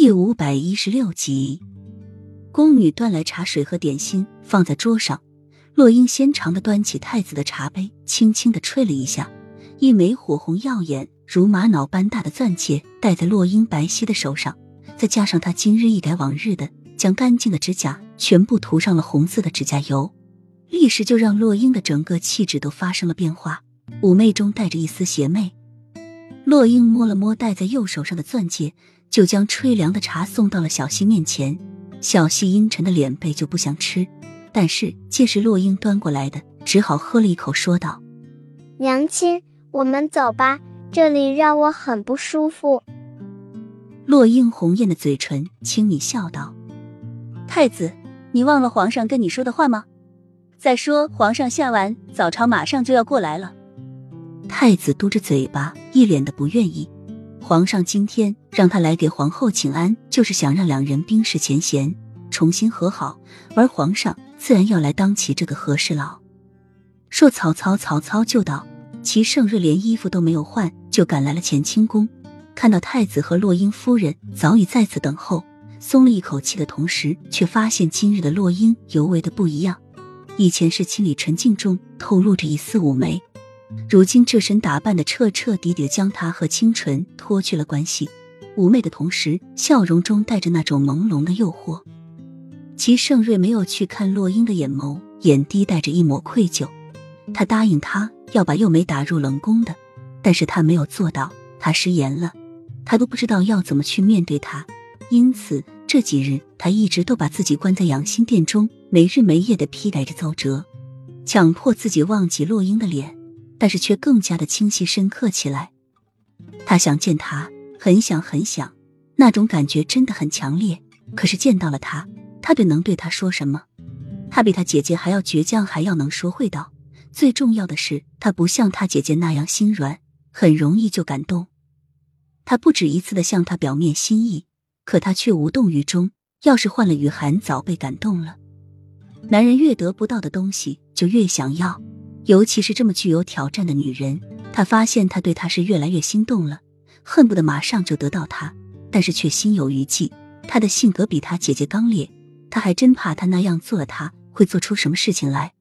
第五百一十六集，宫女端来茶水和点心，放在桌上。洛英纤长的端起太子的茶杯，轻轻的吹了一下，一枚火红耀眼、如玛瑙般大的钻戒戴在洛英白皙的手上，再加上她今日一改往日的，将干净的指甲全部涂上了红色的指甲油，立时就让洛英的整个气质都发生了变化，妩媚中带着一丝邪魅。洛英摸了摸戴在右手上的钻戒。就将吹凉的茶送到了小溪面前，小溪阴沉的脸背就不想吃，但是见是洛英端过来的，只好喝了一口，说道：“娘亲，我们走吧，这里让我很不舒服。”洛英红艳的嘴唇轻抿笑道：“太子，你忘了皇上跟你说的话吗？再说皇上下完早朝马上就要过来了。”太子嘟着嘴巴，一脸的不愿意。皇上今天让他来给皇后请安，就是想让两人冰释前嫌，重新和好。而皇上自然要来当起这个和事佬。说曹操，曹操就到。齐盛瑞连衣服都没有换，就赶来了乾清宫。看到太子和洛英夫人早已在此等候，松了一口气的同时，却发现今日的洛英尤为的不一样。以前是清丽纯净中透露着一丝妩媚。如今这身打扮的彻彻底底的将她和清纯脱去了关系，妩媚的同时，笑容中带着那种朦胧的诱惑。齐盛瑞没有去看洛英的眼眸，眼底带着一抹愧疚。他答应她要把幼梅打入冷宫的，但是他没有做到，他食言了，他都不知道要怎么去面对她。因此这几日他一直都把自己关在养心殿中，没日没夜的批改着奏折，强迫自己忘记洛英的脸。但是却更加的清晰深刻起来。他想见他，很想很想，那种感觉真的很强烈。可是见到了他，他对能对他说什么？他比他姐姐还要倔强，还要能说会道。最重要的是，他不像他姐姐那样心软，很容易就感动。他不止一次的向他表面心意，可他却无动于衷。要是换了雨涵，早被感动了。男人越得不到的东西，就越想要。尤其是这么具有挑战的女人，他发现他对她是越来越心动了，恨不得马上就得到她，但是却心有余悸。他的性格比他姐姐刚烈，他还真怕他那样做了，他会做出什么事情来。